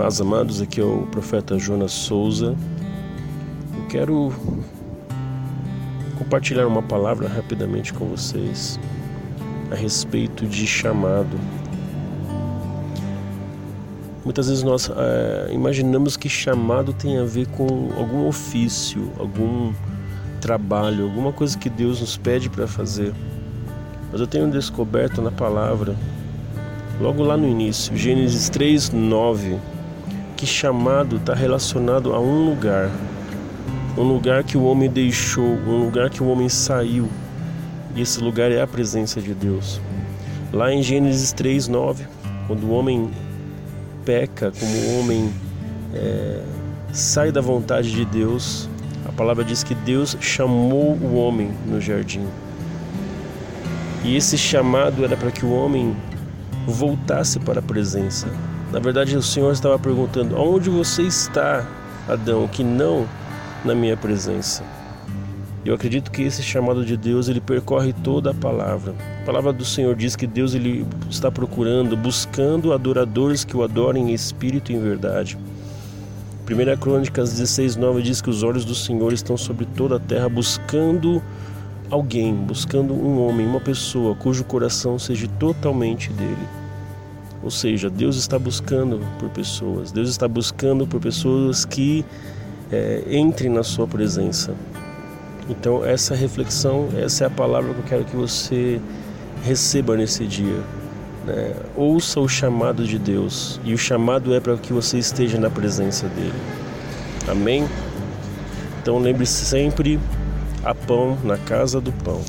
Paz amados, aqui é o profeta Jonas Souza. Eu quero compartilhar uma palavra rapidamente com vocês a respeito de chamado. Muitas vezes nós é, imaginamos que chamado tem a ver com algum ofício, algum trabalho, alguma coisa que Deus nos pede para fazer. Mas eu tenho descoberto na palavra, logo lá no início, Gênesis 3, 9 que chamado está relacionado a um lugar, um lugar que o homem deixou, um lugar que o homem saiu. E esse lugar é a presença de Deus. Lá em Gênesis 3:9, quando o homem peca, como o homem é, sai da vontade de Deus, a palavra diz que Deus chamou o homem no jardim. E esse chamado era para que o homem voltasse para a presença, na verdade, o Senhor estava perguntando: Onde você está, Adão, que não na minha presença? Eu acredito que esse chamado de Deus ele percorre toda a palavra. A palavra do Senhor diz que Deus ele está procurando, buscando adoradores que o adorem em espírito e em verdade. 1 Crônicas 16, 9 diz que os olhos do Senhor estão sobre toda a terra buscando alguém, buscando um homem, uma pessoa cujo coração seja totalmente dele. Ou seja, Deus está buscando por pessoas, Deus está buscando por pessoas que é, entrem na sua presença. Então, essa reflexão, essa é a palavra que eu quero que você receba nesse dia. Né? Ouça o chamado de Deus, e o chamado é para que você esteja na presença dEle. Amém? Então, lembre-se sempre: a pão na casa do pão.